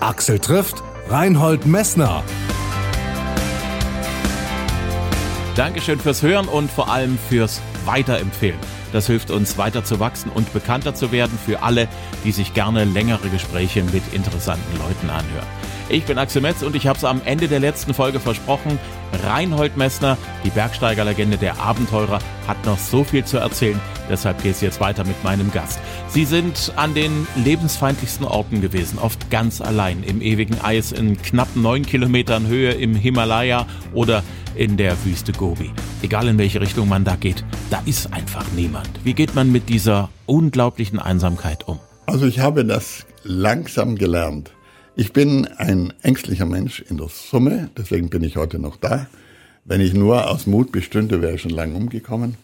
Axel trifft Reinhold Messner. Dankeschön fürs Hören und vor allem fürs Weiterempfehlen. Das hilft uns weiter zu wachsen und bekannter zu werden für alle, die sich gerne längere Gespräche mit interessanten Leuten anhören. Ich bin Axel Metz und ich habe es am Ende der letzten Folge versprochen. Reinhold Messner, die Bergsteigerlegende der Abenteurer, hat noch so viel zu erzählen. Deshalb geht es jetzt weiter mit meinem Gast. Sie sind an den lebensfeindlichsten Orten gewesen, oft ganz allein, im ewigen Eis in knapp neun Kilometern Höhe im Himalaya oder in der Wüste Gobi. Egal in welche Richtung man da geht, da ist einfach niemand. Wie geht man mit dieser unglaublichen Einsamkeit um? Also ich habe das langsam gelernt. Ich bin ein ängstlicher Mensch in der Summe, deswegen bin ich heute noch da. Wenn ich nur aus Mut bestünde, wäre ich schon lange umgekommen.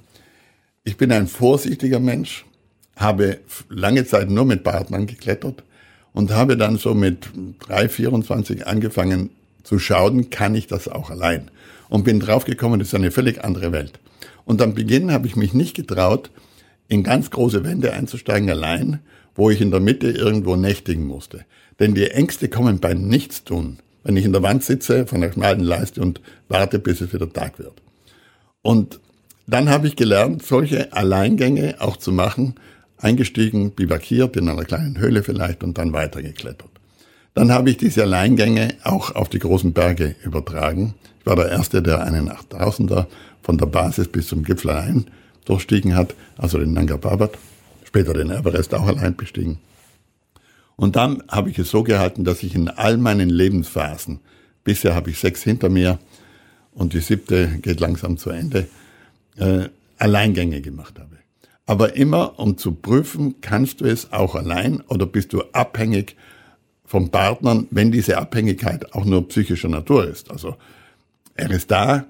Ich bin ein vorsichtiger Mensch, habe lange Zeit nur mit Partnern geklettert und habe dann so mit 3, 24 angefangen zu schauen, kann ich das auch allein? Und bin draufgekommen, das ist eine völlig andere Welt. Und am Beginn habe ich mich nicht getraut, in ganz große Wände einzusteigen allein, wo ich in der Mitte irgendwo nächtigen musste. Denn die Ängste kommen beim Nichtstun, wenn ich in der Wand sitze von der schmalen Leiste und warte, bis es wieder Tag wird. Und dann habe ich gelernt, solche Alleingänge auch zu machen, eingestiegen, bivakiert in einer kleinen Höhle vielleicht und dann weitergeklettert. Dann habe ich diese Alleingänge auch auf die großen Berge übertragen. Ich war der Erste, der einen 8000er von der Basis bis zum Gipfel allein durchstiegen hat, also den Nanga Parbat, später den Everest auch allein bestiegen. Und dann habe ich es so gehalten, dass ich in all meinen Lebensphasen, bisher habe ich sechs hinter mir und die siebte geht langsam zu Ende, äh, Alleingänge gemacht habe. Aber immer, um zu prüfen, kannst du es auch allein oder bist du abhängig vom Partnern, wenn diese Abhängigkeit auch nur psychischer Natur ist. Also er ist da,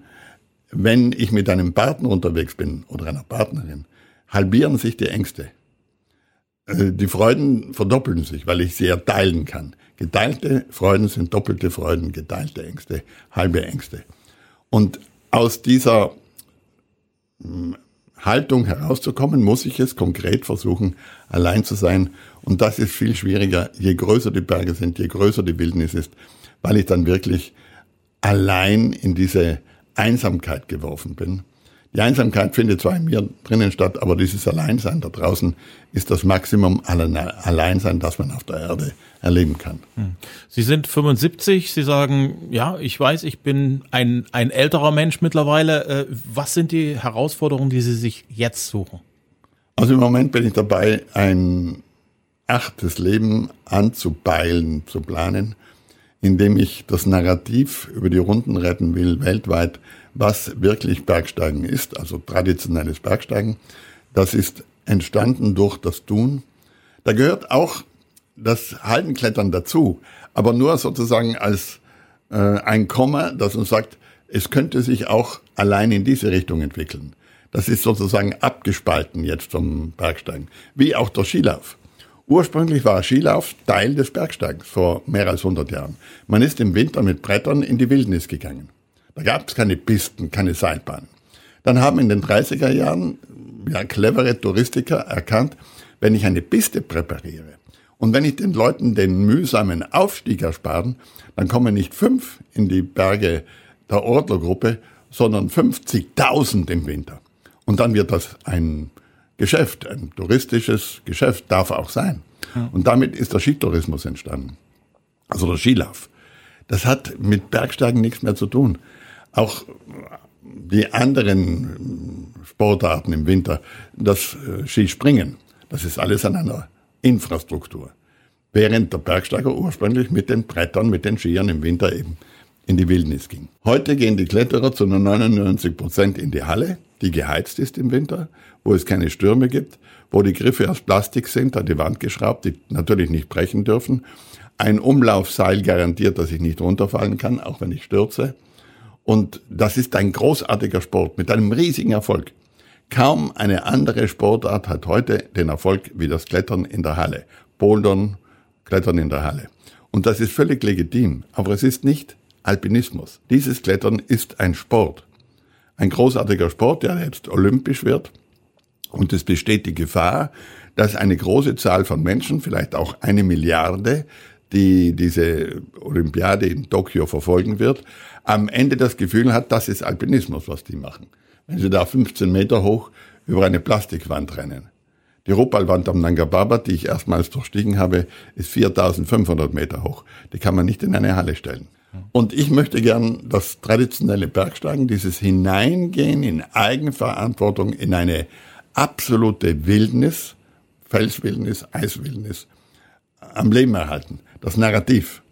wenn ich mit einem Partner unterwegs bin oder einer Partnerin, halbieren sich die Ängste. Äh, die Freuden verdoppeln sich, weil ich sie erteilen kann. Geteilte Freuden sind doppelte Freuden, geteilte Ängste, halbe Ängste. Und aus dieser hm, Haltung herauszukommen, muss ich es konkret versuchen, allein zu sein. Und das ist viel schwieriger, je größer die Berge sind, je größer die Wildnis ist, weil ich dann wirklich allein in diese Einsamkeit geworfen bin. Die Einsamkeit findet zwar in mir drinnen statt, aber dieses Alleinsein da draußen ist das Maximum Alleinsein, das man auf der Erde erleben kann. Hm. Sie sind 75, Sie sagen, ja, ich weiß, ich bin ein, ein älterer Mensch mittlerweile. Äh, was sind die Herausforderungen, die Sie sich jetzt suchen? Also im Moment bin ich dabei, ein achtes Leben anzupeilen, zu planen, indem ich das Narrativ über die Runden retten will, weltweit, was wirklich Bergsteigen ist, also traditionelles Bergsteigen. Das ist entstanden durch das Tun. Da gehört auch das Haldenklettern dazu, aber nur sozusagen als äh, ein Komma, das uns sagt, es könnte sich auch allein in diese Richtung entwickeln. Das ist sozusagen abgespalten jetzt vom Bergsteigen, wie auch der Skilauf. Ursprünglich war Skilauf Teil des Bergsteigens vor mehr als 100 Jahren. Man ist im Winter mit Brettern in die Wildnis gegangen. Da gab es keine Pisten, keine Seilbahnen. Dann haben in den 30er Jahren ja, clevere Touristiker erkannt, wenn ich eine Piste präpariere und wenn ich den Leuten den mühsamen Aufstieg ersparen, dann kommen nicht fünf in die Berge der Ortlergruppe, sondern 50.000 im Winter. Und dann wird das ein Geschäft, ein touristisches Geschäft darf auch sein. Und damit ist der Skitourismus entstanden. Also der Skilauf. Das hat mit Bergsteigen nichts mehr zu tun. Auch die anderen Sportarten im Winter, das äh, Skispringen, das ist alles an einer Infrastruktur. Während der Bergsteiger ursprünglich mit den Brettern, mit den Skiern im Winter eben in die Wildnis ging. Heute gehen die Kletterer zu nur 99 Prozent in die Halle, die geheizt ist im Winter, wo es keine Stürme gibt, wo die Griffe aus Plastik sind, an die Wand geschraubt, die natürlich nicht brechen dürfen. Ein Umlaufseil garantiert, dass ich nicht runterfallen kann, auch wenn ich stürze. Und das ist ein großartiger Sport mit einem riesigen Erfolg. Kaum eine andere Sportart hat heute den Erfolg wie das Klettern in der Halle. Bouldern, Klettern in der Halle. Und das ist völlig legitim, aber es ist nicht Alpinismus. Dieses Klettern ist ein Sport. Ein großartiger Sport, der jetzt olympisch wird. Und es besteht die Gefahr, dass eine große Zahl von Menschen, vielleicht auch eine Milliarde, die diese Olympiade in Tokio verfolgen wird, am Ende das Gefühl hat, das ist Alpinismus, was die machen. Wenn sie da 15 Meter hoch über eine Plastikwand rennen. Die Rupalwand am Nanga Parbat, die ich erstmals durchstiegen habe, ist 4500 Meter hoch. Die kann man nicht in eine Halle stellen. Und ich möchte gern das traditionelle Bergsteigen, dieses Hineingehen in Eigenverantwortung in eine absolute Wildnis, Felswildnis, Eiswildnis, am Leben erhalten. Das Narrativ.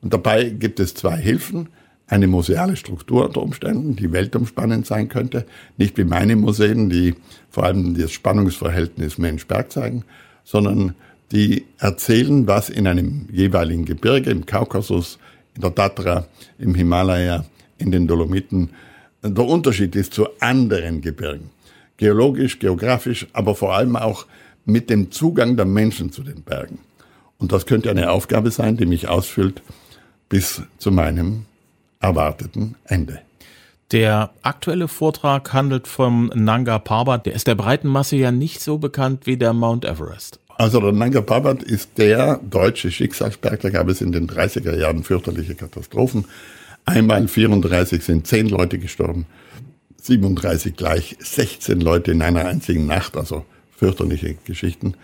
Und dabei gibt es zwei Hilfen. Eine museale Struktur unter Umständen, die weltumspannend sein könnte. Nicht wie meine Museen, die vor allem das Spannungsverhältnis Mensch-Berg zeigen, sondern die erzählen, was in einem jeweiligen Gebirge, im Kaukasus, in der Tatra, im Himalaya, in den Dolomiten, der Unterschied ist zu anderen Gebirgen. Geologisch, geografisch, aber vor allem auch mit dem Zugang der Menschen zu den Bergen. Und das könnte eine Aufgabe sein, die mich ausfüllt bis zu meinem erwarteten Ende. Der aktuelle Vortrag handelt vom Nanga Parbat. Der ist der breiten Masse ja nicht so bekannt wie der Mount Everest. Also der Nanga Parbat ist der deutsche Schicksalsberg. Da gab es in den 30er Jahren fürchterliche Katastrophen. Einmal 34 sind 10 Leute gestorben, 37 gleich 16 Leute in einer einzigen Nacht, also fürchterliche Geschichten.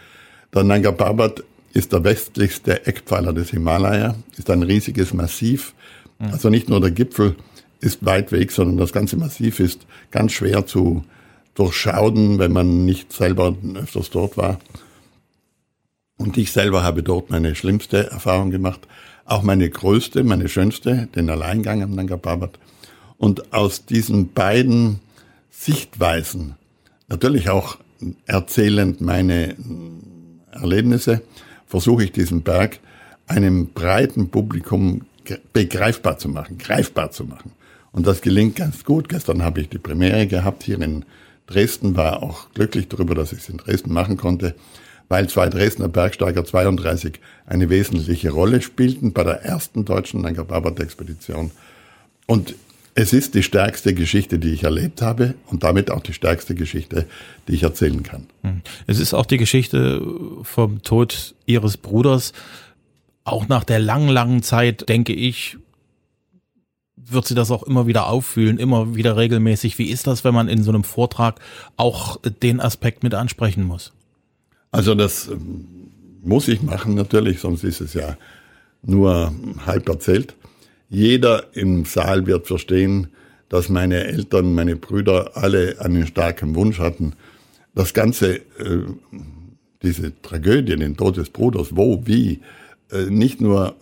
Der Nanga Parbat ist der westlichste Eckpfeiler des Himalaya, ist ein riesiges Massiv. Also nicht nur der Gipfel ist weit weg, sondern das ganze Massiv ist ganz schwer zu durchschauen, wenn man nicht selber öfters dort war. Und ich selber habe dort meine schlimmste Erfahrung gemacht, auch meine größte, meine schönste, den Alleingang am Nanga Parbat. Und aus diesen beiden Sichtweisen, natürlich auch erzählend meine Erlebnisse, versuche ich diesen Berg einem breiten Publikum begreifbar zu machen, greifbar zu machen. Und das gelingt ganz gut. Gestern habe ich die Premiere gehabt hier in Dresden, war auch glücklich darüber, dass ich es in Dresden machen konnte, weil zwei Dresdner Bergsteiger 32 eine wesentliche Rolle spielten bei der ersten deutschen Nanga Parbat-Expedition. Und es ist die stärkste Geschichte, die ich erlebt habe und damit auch die stärkste Geschichte, die ich erzählen kann. Hm. Es ist auch die Geschichte vom Tod Ihres Bruders. Auch nach der langen, langen Zeit, denke ich, wird sie das auch immer wieder auffühlen, immer wieder regelmäßig. Wie ist das, wenn man in so einem Vortrag auch den Aspekt mit ansprechen muss? Also das ähm, muss ich machen natürlich, sonst ist es ja nur halb erzählt. Jeder im Saal wird verstehen, dass meine Eltern, meine Brüder alle einen starken Wunsch hatten, das Ganze, äh, diese Tragödie, den Tod des Bruders, wo, wie, äh, nicht nur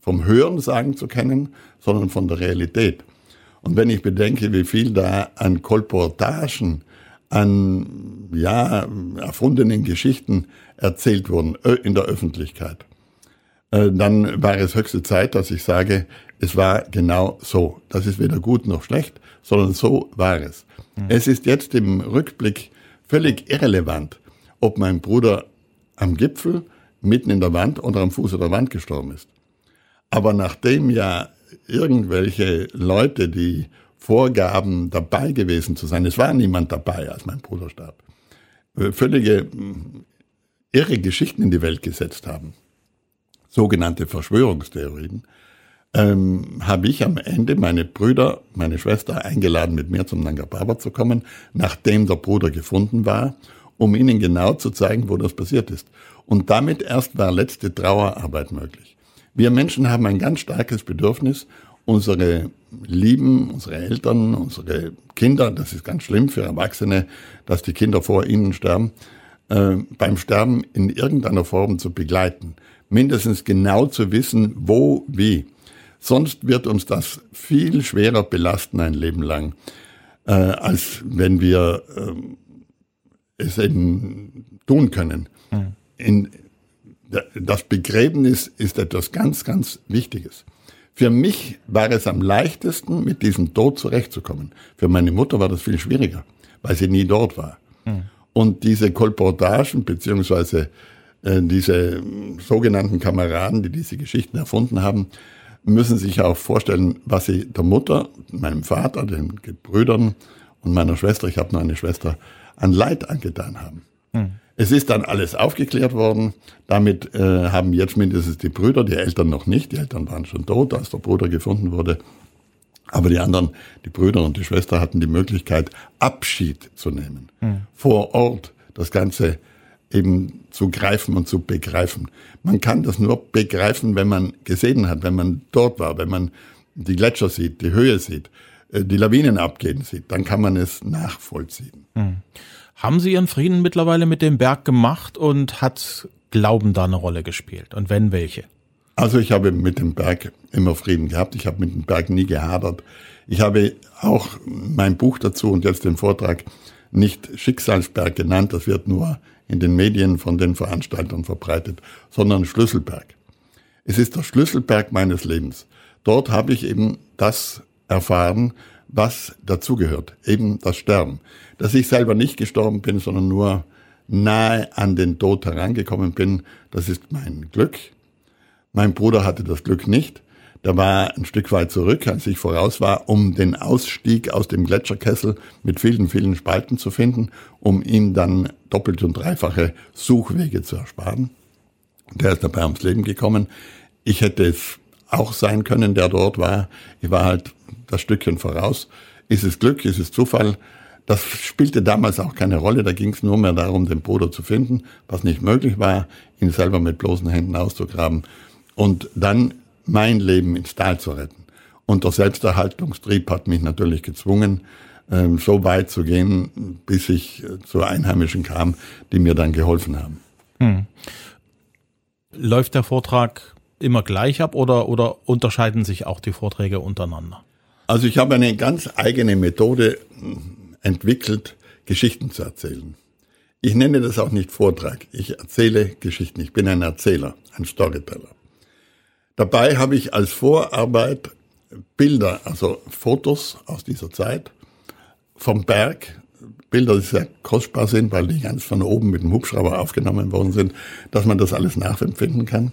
vom Hören sagen zu kennen, sondern von der Realität. Und wenn ich bedenke, wie viel da an Kolportagen, an ja, erfundenen Geschichten erzählt wurden äh, in der Öffentlichkeit, dann war es höchste Zeit, dass ich sage, es war genau so. Das ist weder gut noch schlecht, sondern so war es. Mhm. Es ist jetzt im Rückblick völlig irrelevant, ob mein Bruder am Gipfel, mitten in der Wand oder am Fuße der Wand gestorben ist. Aber nachdem ja irgendwelche Leute, die vorgaben, dabei gewesen zu sein, es war niemand dabei, als mein Bruder starb, äh, völlige irre Geschichten in die Welt gesetzt haben, sogenannte Verschwörungstheorien, ähm, habe ich am Ende meine Brüder, meine Schwester eingeladen, mit mir zum Nanga Parbat zu kommen, nachdem der Bruder gefunden war, um ihnen genau zu zeigen, wo das passiert ist. Und damit erst war letzte Trauerarbeit möglich. Wir Menschen haben ein ganz starkes Bedürfnis, unsere Lieben, unsere Eltern, unsere Kinder, das ist ganz schlimm für Erwachsene, dass die Kinder vor ihnen sterben, äh, beim Sterben in irgendeiner Form zu begleiten. Mindestens genau zu wissen, wo, wie. Sonst wird uns das viel schwerer belasten ein Leben lang, äh, als wenn wir äh, es eben tun können. Mhm. In, das Begräbnis ist etwas ganz, ganz Wichtiges. Für mich war es am leichtesten, mit diesem Tod zurechtzukommen. Für meine Mutter war das viel schwieriger, weil sie nie dort war. Mhm. Und diese Kolportagen beziehungsweise diese sogenannten Kameraden, die diese Geschichten erfunden haben, müssen sich auch vorstellen, was sie der Mutter, meinem Vater, den Brüdern und meiner Schwester, ich habe nur eine Schwester, an Leid angetan haben. Hm. Es ist dann alles aufgeklärt worden. Damit äh, haben jetzt mindestens die Brüder, die Eltern noch nicht. Die Eltern waren schon tot, als der Bruder gefunden wurde. Aber die anderen, die Brüder und die Schwester hatten die Möglichkeit, Abschied zu nehmen. Mhm. Vor Ort das Ganze eben zu greifen und zu begreifen. Man kann das nur begreifen, wenn man gesehen hat, wenn man dort war, wenn man die Gletscher sieht, die Höhe sieht, äh, die Lawinen abgehen sieht, dann kann man es nachvollziehen. Mhm. Haben Sie Ihren Frieden mittlerweile mit dem Berg gemacht und hat Glauben da eine Rolle gespielt? Und wenn welche? Also ich habe mit dem Berg immer Frieden gehabt. Ich habe mit dem Berg nie gehadert. Ich habe auch mein Buch dazu und jetzt den Vortrag nicht Schicksalsberg genannt. Das wird nur in den Medien von den Veranstaltern verbreitet, sondern Schlüsselberg. Es ist der Schlüsselberg meines Lebens. Dort habe ich eben das erfahren, was dazugehört, eben das Sterben. Dass ich selber nicht gestorben bin, sondern nur nahe an den Tod herangekommen bin, das ist mein Glück. Mein Bruder hatte das Glück nicht. Der war ein Stück weit zurück, als ich voraus war, um den Ausstieg aus dem Gletscherkessel mit vielen, vielen Spalten zu finden, um ihm dann doppelt und dreifache Suchwege zu ersparen. Der ist dabei ums Leben gekommen. Ich hätte es auch sein können, der dort war. Ich war halt das Stückchen voraus. Ist es Glück, ist es Zufall? Das spielte damals auch keine Rolle. Da ging es nur mehr darum, den Bruder zu finden, was nicht möglich war, ihn selber mit bloßen Händen auszugraben und dann mein Leben ins Tal zu retten. Und der Selbsterhaltungstrieb hat mich natürlich gezwungen, ähm, so weit zu gehen, bis ich äh, zu Einheimischen kam, die mir dann geholfen haben. Hm. Läuft der Vortrag immer gleich ab oder, oder unterscheiden sich auch die Vorträge untereinander? Also ich habe eine ganz eigene Methode hm, entwickelt, Geschichten zu erzählen. Ich nenne das auch nicht Vortrag. Ich erzähle Geschichten. Ich bin ein Erzähler, ein Storyteller. Dabei habe ich als Vorarbeit Bilder, also Fotos aus dieser Zeit vom Berg, Bilder, die sehr kostbar sind, weil die ganz von oben mit dem Hubschrauber aufgenommen worden sind, dass man das alles nachempfinden kann.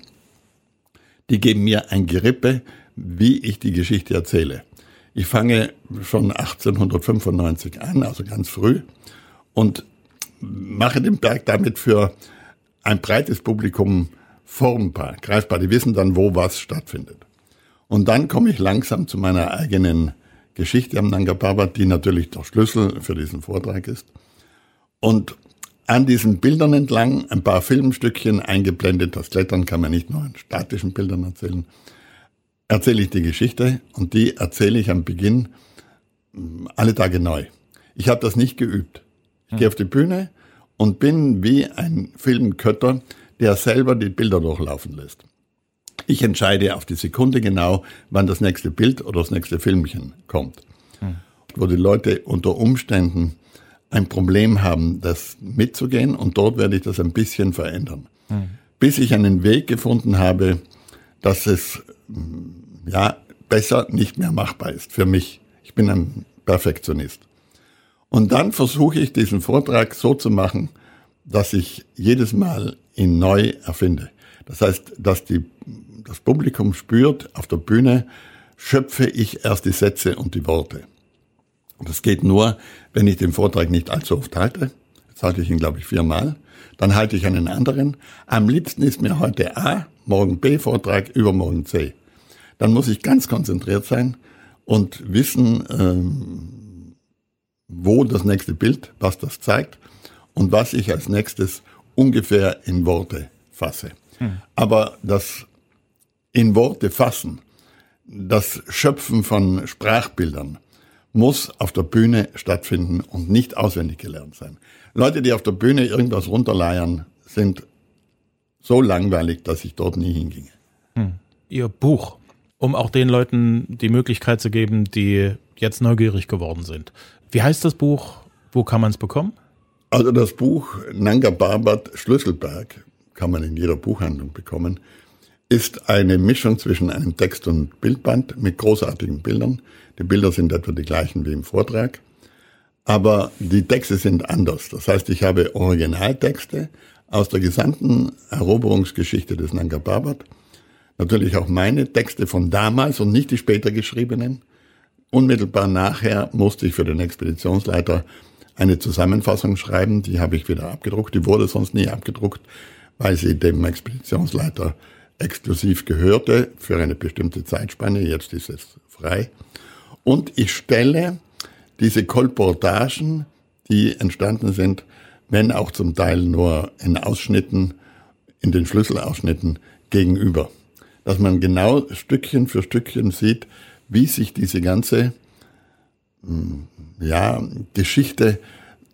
Die geben mir ein Gerippe, wie ich die Geschichte erzähle. Ich fange schon 1895 an, also ganz früh, und mache den Berg damit für ein breites Publikum formbar, greifbar. Die wissen dann, wo was stattfindet. Und dann komme ich langsam zu meiner eigenen Geschichte am Nanga Parbat, die natürlich der Schlüssel für diesen Vortrag ist. Und an diesen Bildern entlang ein paar Filmstückchen eingeblendet. Das Klettern kann man nicht nur in statischen Bildern erzählen. Erzähle ich die Geschichte und die erzähle ich am Beginn mm, alle Tage neu. Ich habe das nicht geübt. Ich gehe auf die Bühne und bin wie ein Filmkötter, der selber die Bilder durchlaufen lässt. Ich entscheide auf die Sekunde genau, wann das nächste Bild oder das nächste Filmchen kommt. Hm. Wo die Leute unter Umständen ein Problem haben, das mitzugehen und dort werde ich das ein bisschen verändern. Hm. Bis ich einen Weg gefunden habe, dass es ja besser nicht mehr machbar ist für mich. Ich bin ein Perfektionist. Und dann versuche ich diesen Vortrag so zu machen, dass ich jedes Mal ihn neu erfinde. Das heißt, dass die, das Publikum spürt, auf der Bühne schöpfe ich erst die Sätze und die Worte. Und das geht nur, wenn ich den Vortrag nicht allzu oft halte. Jetzt halte ich ihn, glaube ich, viermal. Dann halte ich einen anderen. Am liebsten ist mir heute A, morgen B Vortrag, übermorgen C. Dann muss ich ganz konzentriert sein und wissen, ähm, wo das nächste Bild, was das zeigt und was ich als nächstes ungefähr in Worte fasse. Hm. Aber das in Worte fassen, das Schöpfen von Sprachbildern muss auf der Bühne stattfinden und nicht auswendig gelernt sein. Leute, die auf der Bühne irgendwas runterleiern, sind so langweilig, dass ich dort nie hinginge. Hm. Ihr Buch, um auch den Leuten die Möglichkeit zu geben, die jetzt neugierig geworden sind. Wie heißt das Buch? Wo kann man es bekommen? Also das Buch Nanga Barbat Schlüsselberg kann man in jeder Buchhandlung bekommen, ist eine Mischung zwischen einem Text- und Bildband mit großartigen Bildern. Die Bilder sind etwa die gleichen wie im Vortrag, aber die Texte sind anders. Das heißt, ich habe Originaltexte aus der gesamten Eroberungsgeschichte des Nanga Parbat, natürlich auch meine Texte von damals und nicht die später geschriebenen. Unmittelbar nachher musste ich für den Expeditionsleiter eine Zusammenfassung schreiben. Die habe ich wieder abgedruckt. Die wurde sonst nie abgedruckt, weil sie dem Expeditionsleiter exklusiv gehörte für eine bestimmte Zeitspanne. Jetzt ist es frei. Und ich stelle diese Kolportagen, die entstanden sind, wenn auch zum Teil nur in Ausschnitten, in den Schlüsselausschnitten gegenüber. Dass man genau Stückchen für Stückchen sieht, wie sich diese ganze ja, Geschichte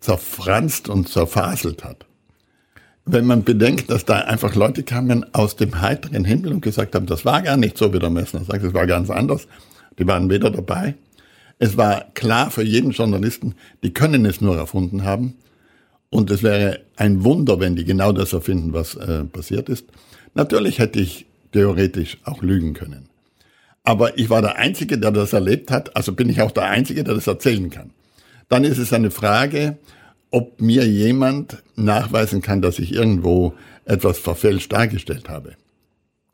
zerfranst und zerfaselt hat. Wenn man bedenkt, dass da einfach Leute kamen aus dem heiteren Himmel und gesagt haben, das war gar nicht so, wie der Messner sagt, es war ganz anders. Die waren weder dabei. Es war klar für jeden Journalisten, die können es nur erfunden haben. Und es wäre ein Wunder, wenn die genau das erfinden, was äh, passiert ist. Natürlich hätte ich theoretisch auch lügen können. Aber ich war der Einzige, der das erlebt hat, also bin ich auch der Einzige, der das erzählen kann. Dann ist es eine Frage, ob mir jemand nachweisen kann, dass ich irgendwo etwas verfälscht dargestellt habe.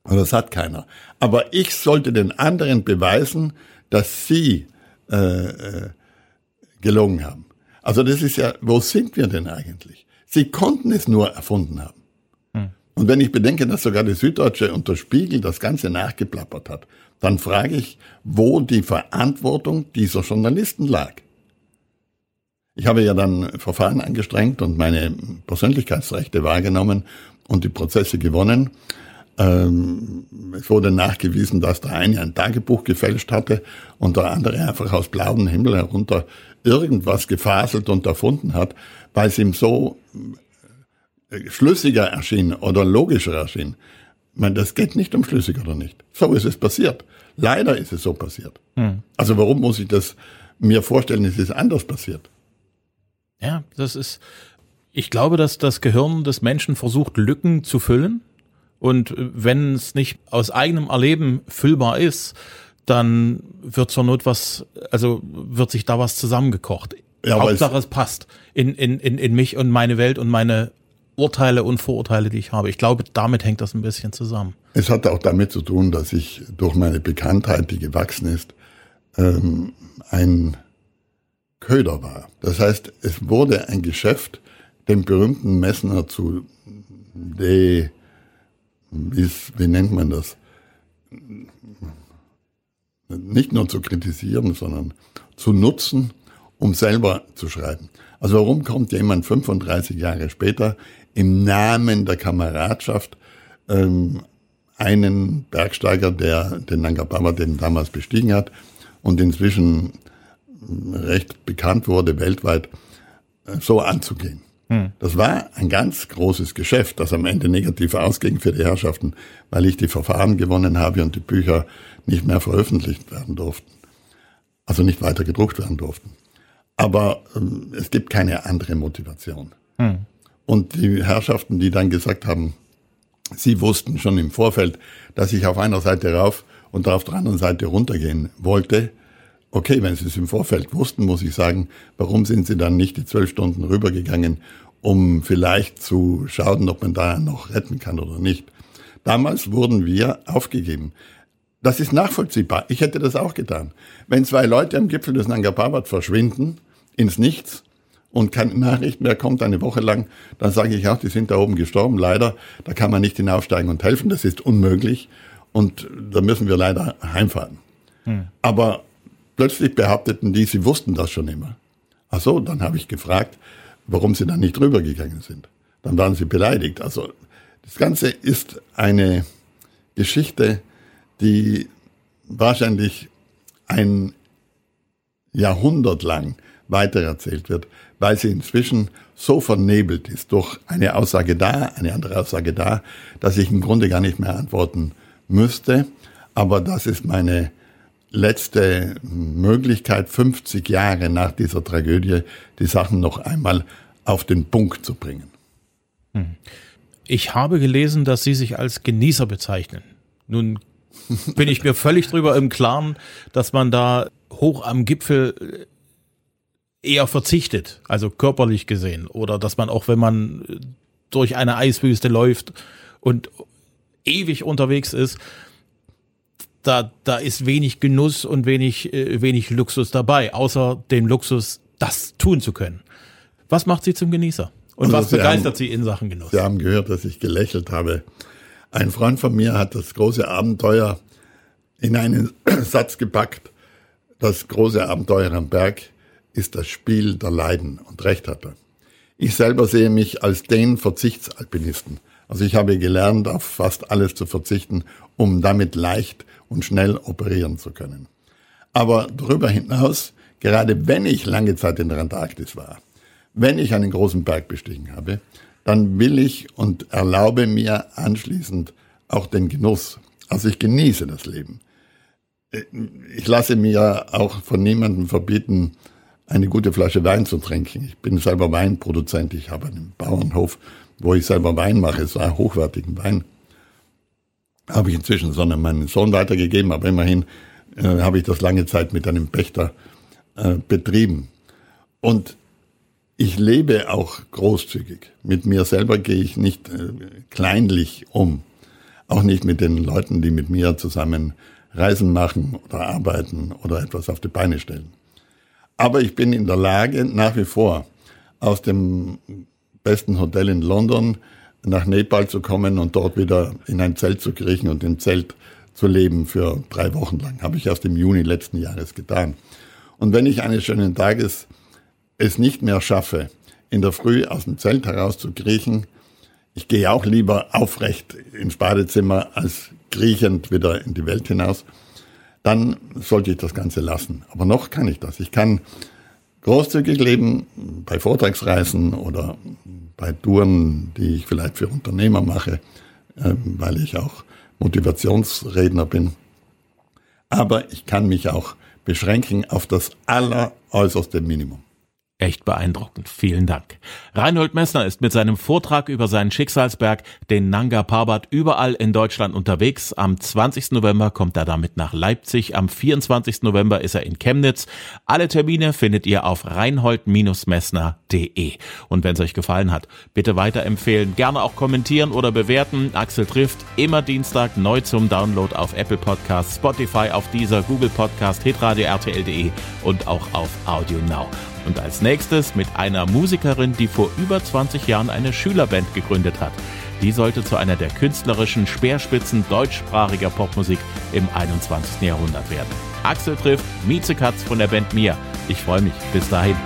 Und das hat keiner. Aber ich sollte den anderen beweisen, dass sie äh, äh, gelogen haben. Also das ist ja, wo sind wir denn eigentlich? Sie konnten es nur erfunden haben. Hm. Und wenn ich bedenke, dass sogar die Süddeutsche und der Spiegel das Ganze nachgeplappert hat, dann frage ich, wo die Verantwortung dieser Journalisten lag. Ich habe ja dann Verfahren angestrengt und meine Persönlichkeitsrechte wahrgenommen und die Prozesse gewonnen. Ähm, es wurde nachgewiesen, dass der eine ein Tagebuch gefälscht hatte und der andere einfach aus blauem Himmel herunter irgendwas gefaselt und erfunden hat, weil es ihm so äh, schlüssiger erschien oder logischer erschien. Ich meine, das geht nicht um schlüssig oder nicht. So ist es passiert. Leider ist es so passiert. Hm. Also warum muss ich das mir vorstellen, es ist anders passiert? Ja, das ist, ich glaube, dass das Gehirn des Menschen versucht, Lücken zu füllen. Und wenn es nicht aus eigenem Erleben füllbar ist, dann wird zur Not was, also wird sich da was zusammengekocht. Ja, Hauptsache es, es passt in, in, in, in mich und meine Welt und meine Urteile und Vorurteile, die ich habe. Ich glaube, damit hängt das ein bisschen zusammen. Es hat auch damit zu tun, dass ich durch meine Bekanntheit, die gewachsen ist, ähm, ein Köder war. Das heißt, es wurde ein Geschäft, den berühmten Messner zu de, wie, wie nennt man das? Nicht nur zu kritisieren, sondern zu nutzen, um selber zu schreiben. Also warum kommt jemand 35 Jahre später im Namen der Kameradschaft ähm, einen Bergsteiger, der den Nanga Parbat damals bestiegen hat und inzwischen recht bekannt wurde weltweit, äh, so anzugehen. Hm. Das war ein ganz großes Geschäft, das am Ende negativ ausging für die Herrschaften, weil ich die Verfahren gewonnen habe und die Bücher nicht mehr veröffentlicht werden durften. Also nicht weiter gedruckt werden durften. Aber ähm, es gibt keine andere Motivation. Hm. Und die Herrschaften, die dann gesagt haben, sie wussten schon im Vorfeld, dass ich auf einer Seite rauf und auf der anderen Seite runtergehen wollte, Okay, wenn Sie es im Vorfeld wussten, muss ich sagen, warum sind Sie dann nicht die zwölf Stunden rübergegangen, um vielleicht zu schauen, ob man da noch retten kann oder nicht. Damals wurden wir aufgegeben. Das ist nachvollziehbar. Ich hätte das auch getan. Wenn zwei Leute am Gipfel des Nanga Parbat verschwinden, ins Nichts, und keine Nachricht mehr kommt eine Woche lang, dann sage ich auch, die sind da oben gestorben. Leider, da kann man nicht hinaufsteigen und helfen. Das ist unmöglich. Und da müssen wir leider heimfahren. Hm. Aber Plötzlich behaupteten die, sie wussten das schon immer. Ach so, dann habe ich gefragt, warum sie dann nicht rübergegangen sind. Dann waren sie beleidigt. Also das Ganze ist eine Geschichte, die wahrscheinlich ein Jahrhundert lang weitererzählt wird, weil sie inzwischen so vernebelt ist durch eine Aussage da, eine andere Aussage da, dass ich im Grunde gar nicht mehr antworten müsste. Aber das ist meine letzte Möglichkeit, 50 Jahre nach dieser Tragödie die Sachen noch einmal auf den Punkt zu bringen. Hm. Ich habe gelesen, dass Sie sich als Genießer bezeichnen. Nun bin ich mir völlig drüber im Klaren, dass man da hoch am Gipfel eher verzichtet, also körperlich gesehen, oder dass man auch, wenn man durch eine Eiswüste läuft und ewig unterwegs ist, da, da ist wenig Genuss und wenig, äh, wenig Luxus dabei, außer dem Luxus, das tun zu können. Was macht Sie zum Genießer? Und also was Sie begeistert haben, Sie in Sachen Genuss? Sie haben gehört, dass ich gelächelt habe. Ein Freund von mir hat das große Abenteuer in einen Satz gepackt. Das große Abenteuer am Berg ist das Spiel der Leiden. Und recht hat er. Ich selber sehe mich als den Verzichtsalpinisten. Also ich habe gelernt, auf fast alles zu verzichten, um damit leicht und schnell operieren zu können. Aber darüber hinaus, gerade wenn ich lange Zeit in der Antarktis war, wenn ich einen großen Berg bestiegen habe, dann will ich und erlaube mir anschließend auch den Genuss. Also ich genieße das Leben. Ich lasse mir auch von niemandem verbieten, eine gute Flasche Wein zu trinken. Ich bin selber Weinproduzent. Ich habe einen Bauernhof, wo ich selber Wein mache, so einen hochwertigen Wein. Habe ich inzwischen sondern meinen Sohn weitergegeben, aber immerhin äh, habe ich das lange Zeit mit einem Pächter äh, betrieben. Und ich lebe auch großzügig. Mit mir selber gehe ich nicht äh, kleinlich um. Auch nicht mit den Leuten, die mit mir zusammen Reisen machen oder arbeiten oder etwas auf die Beine stellen. Aber ich bin in der Lage, nach wie vor aus dem besten Hotel in London nach Nepal zu kommen und dort wieder in ein Zelt zu kriechen und im Zelt zu leben für drei Wochen lang. Habe ich erst im Juni letzten Jahres getan. Und wenn ich eines schönen Tages es nicht mehr schaffe, in der Früh aus dem Zelt heraus zu kriechen, ich gehe auch lieber aufrecht ins Badezimmer als kriechend wieder in die Welt hinaus, dann sollte ich das Ganze lassen. Aber noch kann ich das. Ich kann großzügig leben bei Vortragsreisen oder bei Touren, die ich vielleicht für Unternehmer mache, ähm, weil ich auch Motivationsredner bin. Aber ich kann mich auch beschränken auf das alleräußerste Minimum. Echt beeindruckend. Vielen Dank. Reinhold Messner ist mit seinem Vortrag über seinen Schicksalsberg, den Nanga Parbat, überall in Deutschland unterwegs. Am 20. November kommt er damit nach Leipzig. Am 24. November ist er in Chemnitz. Alle Termine findet ihr auf reinhold-messner.de. Und wenn es euch gefallen hat, bitte weiterempfehlen, gerne auch kommentieren oder bewerten. Axel trifft immer Dienstag neu zum Download auf Apple Podcasts, Spotify, auf dieser Google Podcast, hitradio rtl.de und auch auf Audio Now. Und als nächstes mit einer Musikerin, die vor über 20 Jahren eine Schülerband gegründet hat. Die sollte zu einer der künstlerischen Speerspitzen deutschsprachiger Popmusik im 21. Jahrhundert werden. Axel trifft Mieze Katz von der Band Mia. Ich freue mich. Bis dahin.